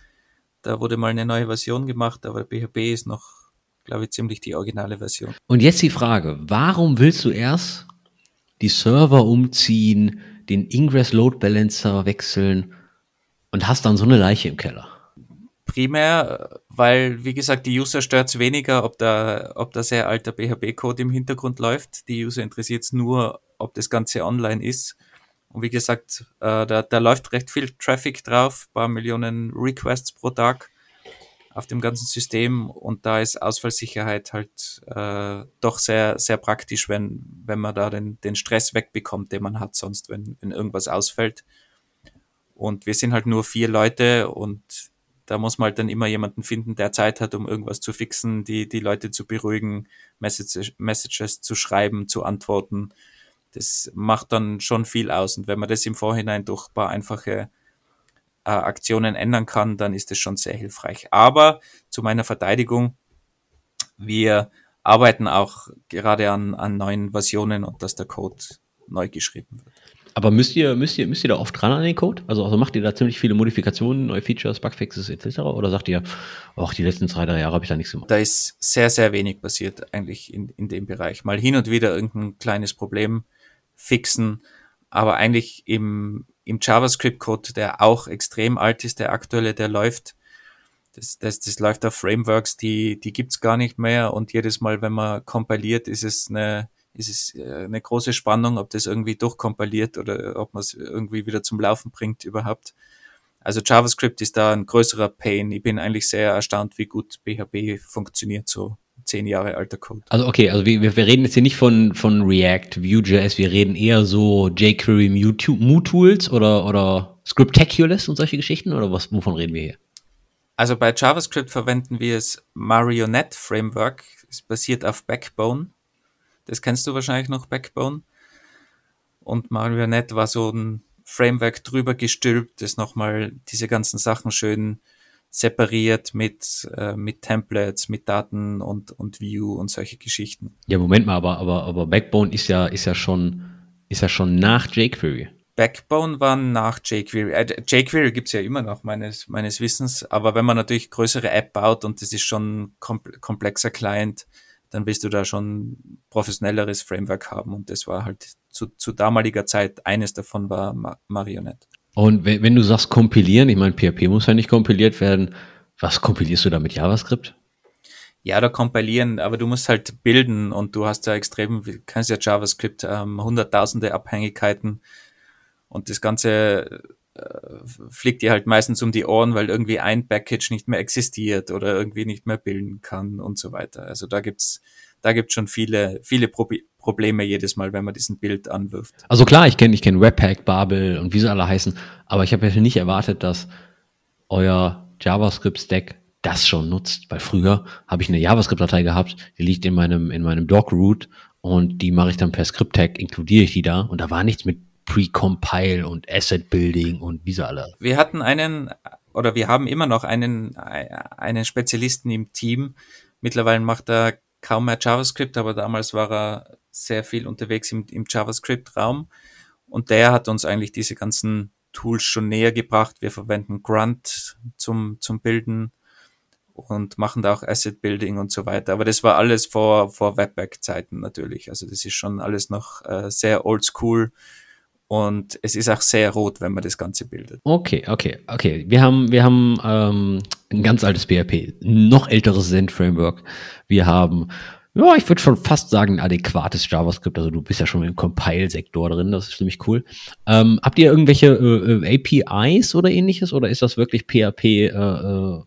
da wurde mal eine neue Version gemacht, aber PHP ist noch, glaube ich, ziemlich die originale Version. Und jetzt die Frage, warum willst du erst die Server umziehen, den Ingress Load Balancer wechseln und hast dann so eine Leiche im Keller? Primär, weil, wie gesagt, die User stört es weniger, ob da, ob da sehr alter PHP-Code im Hintergrund läuft. Die User interessiert es nur, ob das Ganze online ist. Und wie gesagt, äh, da, da läuft recht viel Traffic drauf, paar Millionen Requests pro Tag auf dem ganzen System und da ist Ausfallsicherheit halt äh, doch sehr, sehr praktisch, wenn, wenn man da den, den Stress wegbekommt, den man hat sonst, wenn, wenn irgendwas ausfällt. Und wir sind halt nur vier Leute und da muss man halt dann immer jemanden finden, der Zeit hat, um irgendwas zu fixen, die, die Leute zu beruhigen, Messages, Messages zu schreiben, zu antworten das macht dann schon viel aus. Und wenn man das im Vorhinein durch ein paar einfache äh, Aktionen ändern kann, dann ist das schon sehr hilfreich. Aber zu meiner Verteidigung, wir arbeiten auch gerade an, an neuen Versionen und dass der Code neu geschrieben wird. Aber müsst ihr, müsst ihr, müsst ihr da oft dran an den Code? Also, also macht ihr da ziemlich viele Modifikationen, neue Features, Bugfixes etc.? Oder sagt ihr, ach, die letzten zwei, drei Jahre habe ich da nichts gemacht? Da ist sehr, sehr wenig passiert eigentlich in, in dem Bereich. Mal hin und wieder irgendein kleines Problem fixen, aber eigentlich im, im JavaScript-Code, der auch extrem alt ist, der aktuelle, der läuft, das, das, das läuft auf Frameworks, die, die gibt's gar nicht mehr und jedes Mal, wenn man kompiliert, ist es eine, ist es äh, eine große Spannung, ob das irgendwie durchkompiliert oder ob man es irgendwie wieder zum Laufen bringt überhaupt. Also JavaScript ist da ein größerer Pain. Ich bin eigentlich sehr erstaunt, wie gut PHP funktioniert, so zehn Jahre alter Code. Also okay, also wir, wir reden jetzt hier nicht von, von React, Vue.js, wir reden eher so jQuery, Mu-Tools oder, oder Scriptaculous und solche Geschichten oder was, wovon reden wir hier? Also bei JavaScript verwenden wir es Marionette Framework. Es basiert auf Backbone. Das kennst du wahrscheinlich noch, Backbone. Und Marionette war so ein Framework drüber gestülpt, das nochmal diese ganzen Sachen schön separiert mit, äh, mit Templates, mit Daten und, und View und solche Geschichten. Ja, Moment mal, aber, aber, aber Backbone ist ja, ist ja schon, ist ja schon nach jQuery. Backbone war nach jQuery. Äh, jQuery gibt's ja immer noch, meines, meines Wissens. Aber wenn man natürlich größere App baut und das ist schon komplexer Client, dann willst du da schon professionelleres Framework haben. Und das war halt zu, zu damaliger Zeit, eines davon war Marionette. Und wenn, du sagst kompilieren, ich meine, PHP muss ja nicht kompiliert werden. Was kompilierst du da mit JavaScript? Ja, da kompilieren, aber du musst halt bilden und du hast ja extrem, kannst ja JavaScript, ähm, hunderttausende Abhängigkeiten und das Ganze äh, fliegt dir halt meistens um die Ohren, weil irgendwie ein Package nicht mehr existiert oder irgendwie nicht mehr bilden kann und so weiter. Also da gibt's da gibt's schon viele, viele Pro Probleme jedes Mal, wenn man diesen Bild anwirft. Also klar, ich kenne ich kenn Webpack, Babel und wie sie alle heißen, aber ich habe ja nicht erwartet, dass euer JavaScript-Stack das schon nutzt, weil früher habe ich eine JavaScript-Datei gehabt, die liegt in meinem, in meinem Doc-Root und die mache ich dann per Script-Tag, inkludiere ich die da und da war nichts mit Pre-Compile und Asset Building und wie sie alle. Wir hatten einen, oder wir haben immer noch einen, einen Spezialisten im Team. Mittlerweile macht er kaum mehr JavaScript, aber damals war er sehr viel unterwegs im, im JavaScript-Raum. Und der hat uns eigentlich diese ganzen Tools schon näher gebracht. Wir verwenden Grunt zum, zum Bilden und machen da auch Asset Building und so weiter. Aber das war alles vor, vor Webpack-Zeiten natürlich. Also das ist schon alles noch äh, sehr oldschool und es ist auch sehr rot, wenn man das Ganze bildet. Okay, okay, okay. Wir haben, wir haben ähm, ein ganz altes PHP, noch älteres Zen-Framework. Wir haben, ja, ich würde schon fast sagen, ein adäquates JavaScript. Also du bist ja schon im Compile-Sektor drin, das ist ziemlich cool. Ähm, habt ihr irgendwelche äh, äh APIs oder ähnliches oder ist das wirklich PHP äh, äh,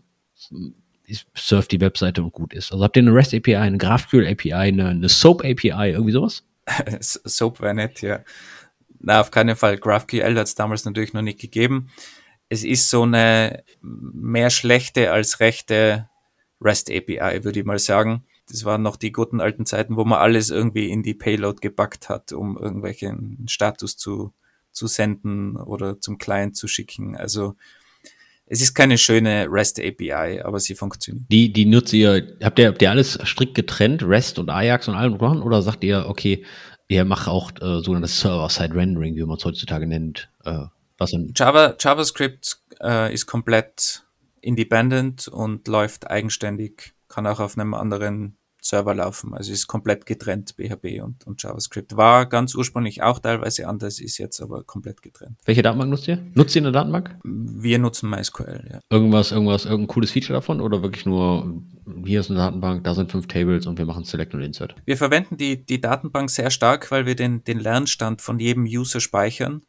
surf die Webseite und gut ist? Also habt ihr eine REST API, eine GraphQL API, eine, eine SOAP API, irgendwie sowas? SOAP wäre nett, ja. Na, auf keinen Fall. GraphQL hat es damals natürlich noch nicht gegeben. Es ist so eine mehr schlechte als rechte REST API, würde ich mal sagen. Das waren noch die guten alten Zeiten, wo man alles irgendwie in die Payload gepackt hat, um irgendwelchen Status zu, zu senden oder zum Client zu schicken. Also es ist keine schöne REST API, aber sie funktioniert. Die, die nutzt ihr, habt ihr, habt ihr alles strikt getrennt, REST und Ajax und allem dran, oder sagt ihr, okay, ihr macht auch äh, sogenanntes Server-Side-Rendering, wie man es heutzutage nennt. Äh, was Java, JavaScript äh, ist komplett independent und läuft eigenständig, kann auch auf einem anderen Server laufen. Also ist komplett getrennt, PHP und, und JavaScript. War ganz ursprünglich auch teilweise anders, ist jetzt aber komplett getrennt. Welche Datenbank nutzt ihr? Nutzt ihr eine Datenbank? Wir nutzen MySQL, ja. Irgendwas, irgendwas, irgendein cooles Feature davon oder wirklich nur, hier ist eine Datenbank, da sind fünf Tables und wir machen Select und Insert? Wir verwenden die, die Datenbank sehr stark, weil wir den, den Lernstand von jedem User speichern.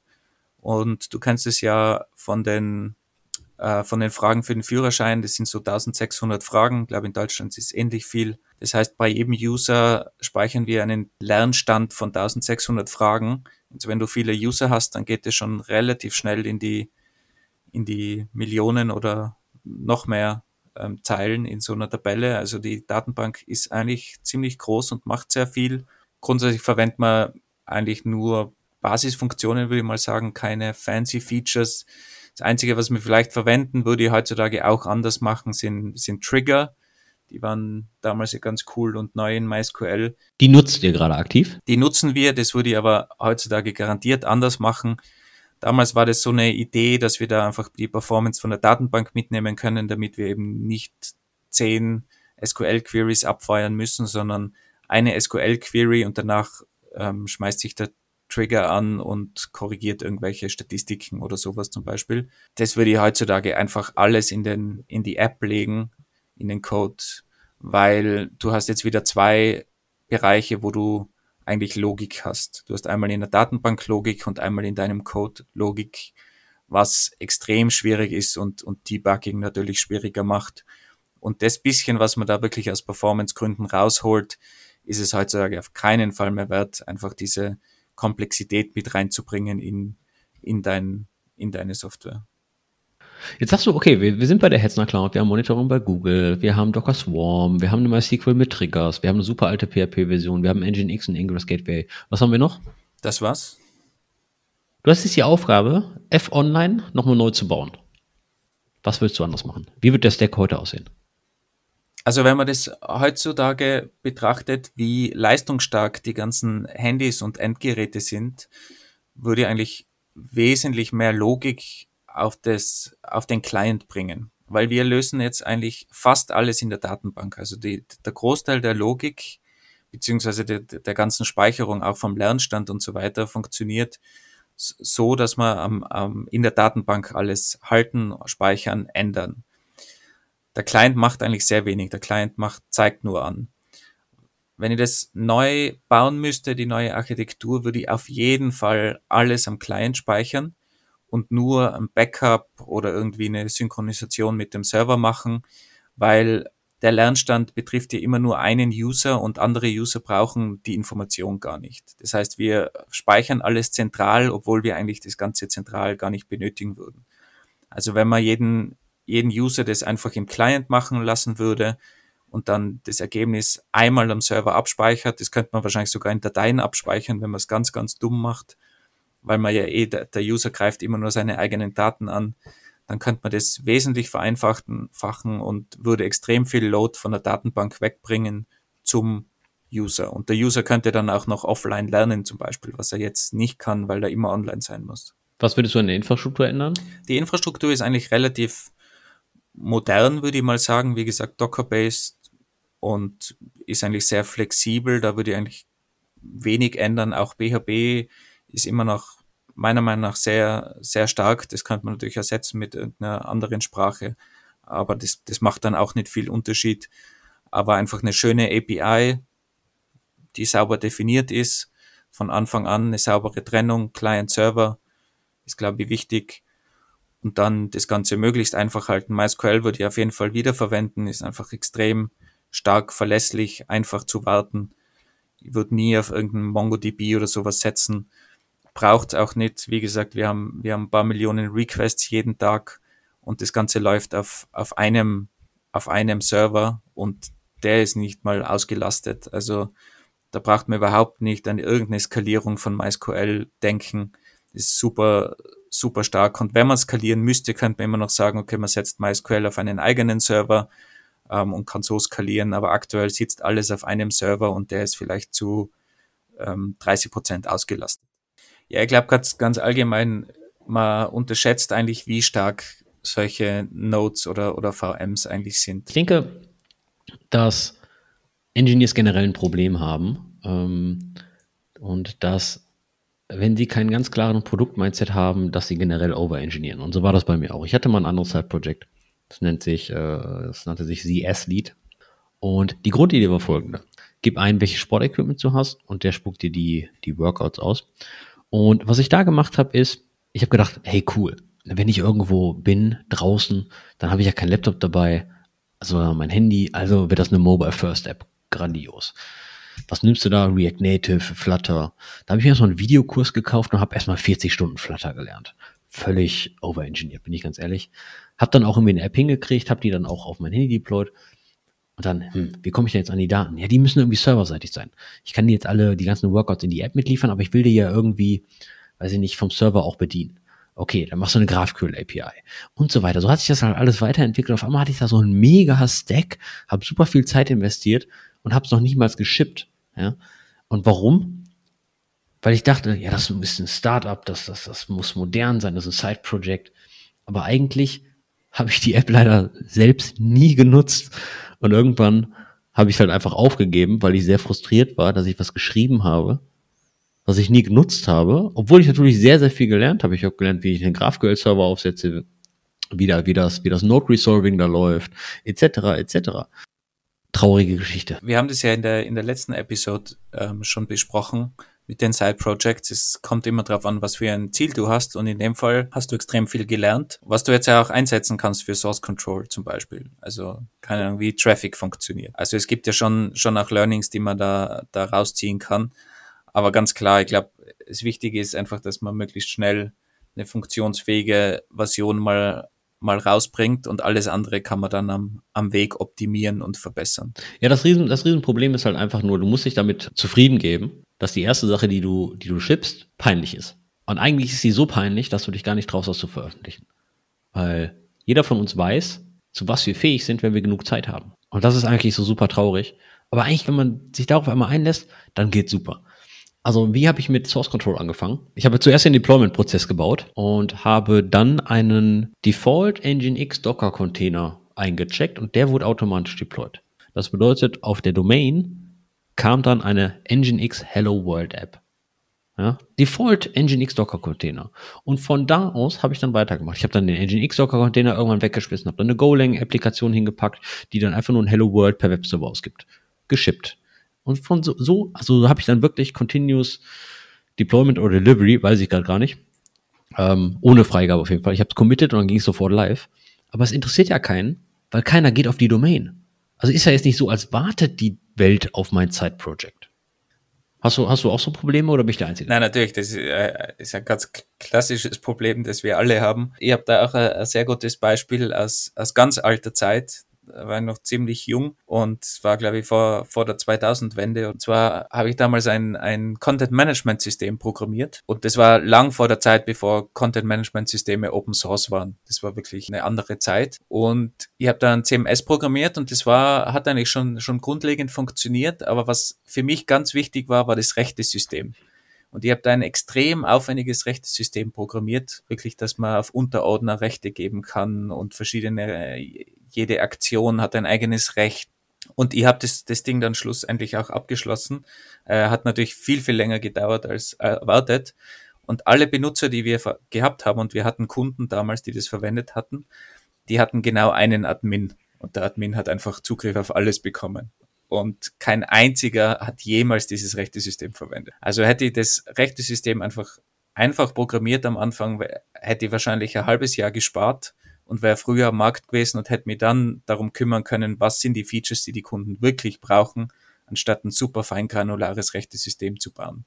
Und du kannst es ja von den äh, von den Fragen für den Führerschein, das sind so 1600 Fragen, ich glaube in Deutschland ist es ähnlich viel. Das heißt, bei jedem User speichern wir einen Lernstand von 1600 Fragen. Also wenn du viele User hast, dann geht es schon relativ schnell in die, in die Millionen oder noch mehr ähm, Zeilen in so einer Tabelle. Also die Datenbank ist eigentlich ziemlich groß und macht sehr viel. Grundsätzlich verwendet man eigentlich nur Basisfunktionen, würde ich mal sagen, keine fancy Features. Das Einzige, was wir vielleicht verwenden, würde ich heutzutage auch anders machen, sind, sind Trigger. Die waren damals ja ganz cool und neu in MySQL. Die nutzt ihr gerade aktiv? Die nutzen wir, das würde ich aber heutzutage garantiert anders machen. Damals war das so eine Idee, dass wir da einfach die Performance von der Datenbank mitnehmen können, damit wir eben nicht zehn SQL-Queries abfeuern müssen, sondern eine SQL-Query und danach ähm, schmeißt sich der Trigger an und korrigiert irgendwelche Statistiken oder sowas zum Beispiel. Das würde ich heutzutage einfach alles in den, in die App legen, in den Code, weil du hast jetzt wieder zwei Bereiche, wo du eigentlich Logik hast. Du hast einmal in der Datenbank Logik und einmal in deinem Code Logik, was extrem schwierig ist und, und Debugging natürlich schwieriger macht. Und das bisschen, was man da wirklich aus Performance-Gründen rausholt, ist es heutzutage auf keinen Fall mehr wert, einfach diese Komplexität mit reinzubringen in, in, dein, in deine Software. Jetzt sagst du, okay, wir, wir sind bei der Hetzner Cloud, wir haben Monitoring bei Google, wir haben Docker Swarm, wir haben eine MySQL mit Triggers, wir haben eine super alte PHP-Version, wir haben Nginx und Ingress Gateway. Was haben wir noch? Das war's. Du hast jetzt die Aufgabe, F-Online nochmal neu zu bauen. Was willst du anders machen? Wie wird der Stack heute aussehen? Also wenn man das heutzutage betrachtet, wie leistungsstark die ganzen Handys und Endgeräte sind, würde eigentlich wesentlich mehr Logik auf, das, auf den Client bringen. Weil wir lösen jetzt eigentlich fast alles in der Datenbank. Also die, der Großteil der Logik beziehungsweise der, der ganzen Speicherung auch vom Lernstand und so weiter funktioniert so, dass man am, am, in der Datenbank alles halten, speichern, ändern. Der Client macht eigentlich sehr wenig. Der Client macht, zeigt nur an. Wenn ich das neu bauen müsste, die neue Architektur, würde ich auf jeden Fall alles am Client speichern und nur ein Backup oder irgendwie eine Synchronisation mit dem Server machen, weil der Lernstand betrifft ja immer nur einen User und andere User brauchen die Information gar nicht. Das heißt, wir speichern alles zentral, obwohl wir eigentlich das Ganze zentral gar nicht benötigen würden. Also wenn man jeden, jeden User das einfach im Client machen lassen würde und dann das Ergebnis einmal am Server abspeichert, das könnte man wahrscheinlich sogar in Dateien abspeichern, wenn man es ganz, ganz dumm macht, weil man ja eh, der, User greift immer nur seine eigenen Daten an, dann könnte man das wesentlich vereinfachen und würde extrem viel Load von der Datenbank wegbringen zum User. Und der User könnte dann auch noch offline lernen zum Beispiel, was er jetzt nicht kann, weil er immer online sein muss. Was würdest du an der Infrastruktur ändern? Die Infrastruktur ist eigentlich relativ modern, würde ich mal sagen. Wie gesagt, Docker-based und ist eigentlich sehr flexibel. Da würde ich eigentlich wenig ändern. Auch BHB ist immer noch meiner Meinung nach sehr, sehr stark. Das könnte man natürlich ersetzen mit irgendeiner anderen Sprache, aber das, das macht dann auch nicht viel Unterschied. Aber einfach eine schöne API, die sauber definiert ist, von Anfang an eine saubere Trennung, Client-Server, ist, glaube ich, wichtig. Und dann das Ganze möglichst einfach halten. MySQL würde ich auf jeden Fall wiederverwenden, ist einfach extrem stark verlässlich, einfach zu warten. Ich würde nie auf irgendeinen MongoDB oder sowas setzen braucht auch nicht. Wie gesagt, wir haben, wir haben ein paar Millionen Requests jeden Tag und das Ganze läuft auf, auf einem, auf einem Server und der ist nicht mal ausgelastet. Also da braucht man überhaupt nicht an irgendeine Skalierung von MySQL denken. Das ist super, super stark. Und wenn man skalieren müsste, könnte man immer noch sagen, okay, man setzt MySQL auf einen eigenen Server ähm, und kann so skalieren. Aber aktuell sitzt alles auf einem Server und der ist vielleicht zu ähm, 30 Prozent ausgelastet. Ja, ich glaube ganz, ganz allgemein, man unterschätzt eigentlich, wie stark solche Nodes oder, oder VMs eigentlich sind. Ich denke, dass Engineers generell ein Problem haben ähm, und dass, wenn sie keinen ganz klaren Produkt-Mindset haben, dass sie generell overengineeren. Und so war das bei mir auch. Ich hatte mal ein anderes Side-Project. Das nennt sich, äh, das nannte sich ZS-Lead. Und die Grundidee war folgende. Gib ein, welches Sportequipment du hast und der spuckt dir die, die Workouts aus. Und was ich da gemacht habe, ist, ich habe gedacht, hey cool, wenn ich irgendwo bin, draußen, dann habe ich ja kein Laptop dabei, also mein Handy, also wird das eine Mobile First App. Grandios. Was nimmst du da? React Native, Flutter. Da habe ich mir erstmal einen Videokurs gekauft und habe erstmal 40 Stunden Flutter gelernt. Völlig overengineert, bin ich ganz ehrlich. Hab dann auch irgendwie eine App hingekriegt, habe die dann auch auf mein Handy deployed und dann, hm, wie komme ich denn jetzt an die Daten? Ja, die müssen irgendwie serverseitig sein. Ich kann die jetzt alle, die ganzen Workouts in die App mitliefern, aber ich will die ja irgendwie, weiß ich nicht, vom Server auch bedienen. Okay, dann machst du eine GraphQL-API und so weiter. So hat sich das halt alles weiterentwickelt. Auf einmal hatte ich da so einen mega Stack, habe super viel Zeit investiert und habe es noch nicht mal geschippt. Ja? Und warum? Weil ich dachte, ja, das ist ein Startup, das, das, das muss modern sein, das ist ein Side-Project. Aber eigentlich habe ich die App leider selbst nie genutzt und irgendwann habe ich es halt einfach aufgegeben, weil ich sehr frustriert war, dass ich was geschrieben habe, was ich nie genutzt habe, obwohl ich natürlich sehr, sehr viel gelernt habe. Ich habe gelernt, wie ich einen GraphQL-Server aufsetze, wie, da, wie, das, wie das Node-Resolving da läuft, etc., etc. Traurige Geschichte. Wir haben das ja in der, in der letzten Episode ähm, schon besprochen, mit den Side Projects. Es kommt immer darauf an, was für ein Ziel du hast. Und in dem Fall hast du extrem viel gelernt, was du jetzt ja auch einsetzen kannst für Source Control zum Beispiel. Also keine Ahnung, wie Traffic funktioniert. Also es gibt ja schon, schon auch Learnings, die man da, da rausziehen kann. Aber ganz klar, ich glaube, das Wichtige ist einfach, dass man möglichst schnell eine funktionsfähige Version mal mal rausbringt und alles andere kann man dann am, am Weg optimieren und verbessern. Ja, das, Riesen, das Riesenproblem ist halt einfach nur, du musst dich damit zufrieden geben, dass die erste Sache, die du, die du schippst, peinlich ist. Und eigentlich ist sie so peinlich, dass du dich gar nicht traust, das zu veröffentlichen. Weil jeder von uns weiß, zu was wir fähig sind, wenn wir genug Zeit haben. Und das ist eigentlich so super traurig. Aber eigentlich, wenn man sich darauf einmal einlässt, dann geht's super. Also wie habe ich mit Source Control angefangen? Ich habe zuerst den Deployment-Prozess gebaut und habe dann einen Default Nginx Docker Container eingecheckt und der wurde automatisch deployed. Das bedeutet, auf der Domain kam dann eine Nginx Hello World App. Ja, Default Nginx Docker Container. Und von da aus habe ich dann weitergemacht. Ich habe dann den Nginx Docker Container irgendwann weggeschmissen, habe dann eine Golang Applikation hingepackt, die dann einfach nur ein Hello World per Webserver ausgibt. Geschippt. Und von so, so also habe ich dann wirklich Continuous Deployment oder Delivery, weiß ich gerade gar nicht. Ähm, ohne Freigabe auf jeden Fall. Ich habe es committed und dann ging es sofort live. Aber es interessiert ja keinen, weil keiner geht auf die Domain. Also ist ja jetzt nicht so, als wartet die Welt auf mein Side-Project. Hast du, hast du auch so Probleme oder bin ich der Einzige? Nein, natürlich. Das ist, äh, ist ein ganz klassisches Problem, das wir alle haben. Ich habe da auch ein, sehr gutes Beispiel aus, aus ganz alter Zeit war noch ziemlich jung und war, glaube ich, vor, vor der 2000-Wende. Und zwar habe ich damals ein, ein Content-Management-System programmiert. Und das war lang vor der Zeit, bevor Content-Management-Systeme Open Source waren. Das war wirklich eine andere Zeit. Und ich habe da ein CMS programmiert und das war, hat eigentlich schon, schon grundlegend funktioniert. Aber was für mich ganz wichtig war, war das rechte System. Und ich habe da ein extrem aufwendiges Rechtesystem programmiert, wirklich, dass man auf Unterordner Rechte geben kann und verschiedene jede Aktion hat ein eigenes Recht. Und ich habe das, das Ding dann schlussendlich auch abgeschlossen. Äh, hat natürlich viel, viel länger gedauert als erwartet. Und alle Benutzer, die wir gehabt haben, und wir hatten Kunden damals, die das verwendet hatten, die hatten genau einen Admin. Und der Admin hat einfach Zugriff auf alles bekommen. Und kein einziger hat jemals dieses Rechtesystem verwendet. Also hätte ich das Rechtesystem einfach einfach programmiert am Anfang, hätte ich wahrscheinlich ein halbes Jahr gespart und wäre früher am Markt gewesen und hätte mich dann darum kümmern können, was sind die Features, die die Kunden wirklich brauchen, anstatt ein super feingranulares Rechtesystem zu bauen.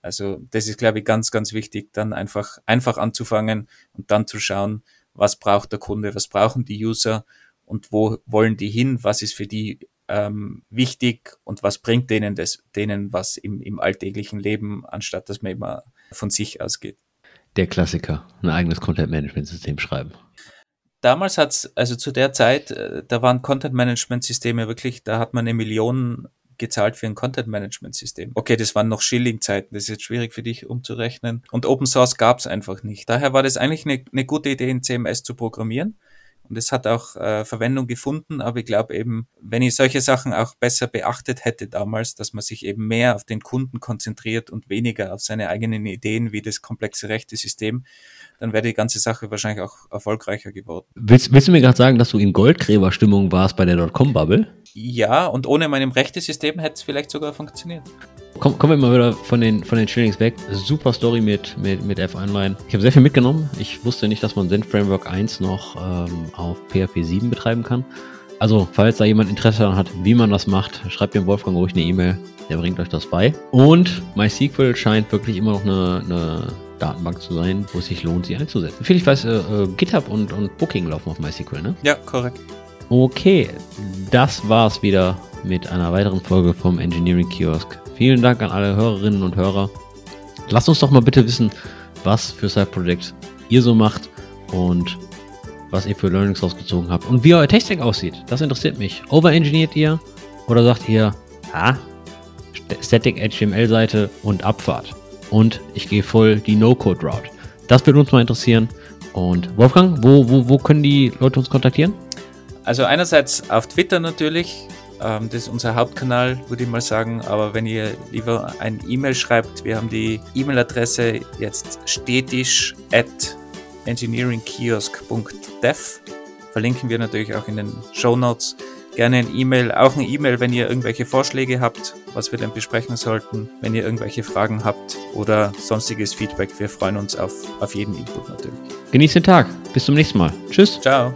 Also das ist, glaube ich, ganz, ganz wichtig, dann einfach, einfach anzufangen und dann zu schauen, was braucht der Kunde, was brauchen die User und wo wollen die hin, was ist für die ähm, wichtig und was bringt denen das, denen was im, im alltäglichen Leben, anstatt dass man immer von sich ausgeht. Der Klassiker, ein eigenes Content-Management-System schreiben damals hat's, also zu der Zeit, äh, da waren Content-Management-Systeme wirklich, da hat man eine Million gezahlt für ein Content-Management-System. Okay, das waren noch Schilling-Zeiten, das ist jetzt schwierig für dich umzurechnen. Und Open Source gab's einfach nicht. Daher war das eigentlich eine, eine gute Idee, in CMS zu programmieren. Und es hat auch äh, Verwendung gefunden, aber ich glaube eben, wenn ich solche Sachen auch besser beachtet hätte damals, dass man sich eben mehr auf den Kunden konzentriert und weniger auf seine eigenen Ideen wie das komplexe Rechte-System, dann wäre die ganze Sache wahrscheinlich auch erfolgreicher geworden. Willst, willst du mir gerade sagen, dass du in Goldgräberstimmung warst bei der Dotcom-Bubble? Ja, und ohne meinem Rechte-System hätte es vielleicht sogar funktioniert. Komm, kommen wir mal wieder von den, von den Shillings weg. Super Story mit, mit, mit F-Online. Ich habe sehr viel mitgenommen. Ich wusste nicht, dass man Zen Framework 1 noch ähm, auf PHP 7 betreiben kann. Also, falls da jemand Interesse daran hat, wie man das macht, schreibt dem Wolfgang ruhig eine E-Mail. Der bringt euch das bei. Und MySQL scheint wirklich immer noch eine, eine Datenbank zu sein, wo es sich lohnt, sie einzusetzen. Viel ich weiß, äh, äh, GitHub und, und Booking laufen auf MySQL, ne? Ja, korrekt. Okay, das war's wieder mit einer weiteren Folge vom Engineering Kiosk. Vielen Dank an alle Hörerinnen und Hörer. Lasst uns doch mal bitte wissen, was für Side Projects ihr so macht und was ihr für Learnings rausgezogen habt und wie euer Tech-Stack aussieht. Das interessiert mich. Overengineert ihr oder sagt ihr, ah, Static HTML-Seite und Abfahrt? Und ich gehe voll die No-Code-Route. Das würde uns mal interessieren. Und Wolfgang, wo, wo, wo können die Leute uns kontaktieren? Also einerseits auf Twitter natürlich, ähm, das ist unser Hauptkanal, würde ich mal sagen. Aber wenn ihr lieber ein E-Mail schreibt, wir haben die E-Mail-Adresse jetzt stetisch at engineeringkiosk.dev. Verlinken wir natürlich auch in den Show Notes. Gerne ein E-Mail, auch ein E-Mail, wenn ihr irgendwelche Vorschläge habt was wir denn besprechen sollten, wenn ihr irgendwelche Fragen habt oder sonstiges Feedback. Wir freuen uns auf, auf jeden Input natürlich. Genießt den Tag. Bis zum nächsten Mal. Tschüss. Ciao.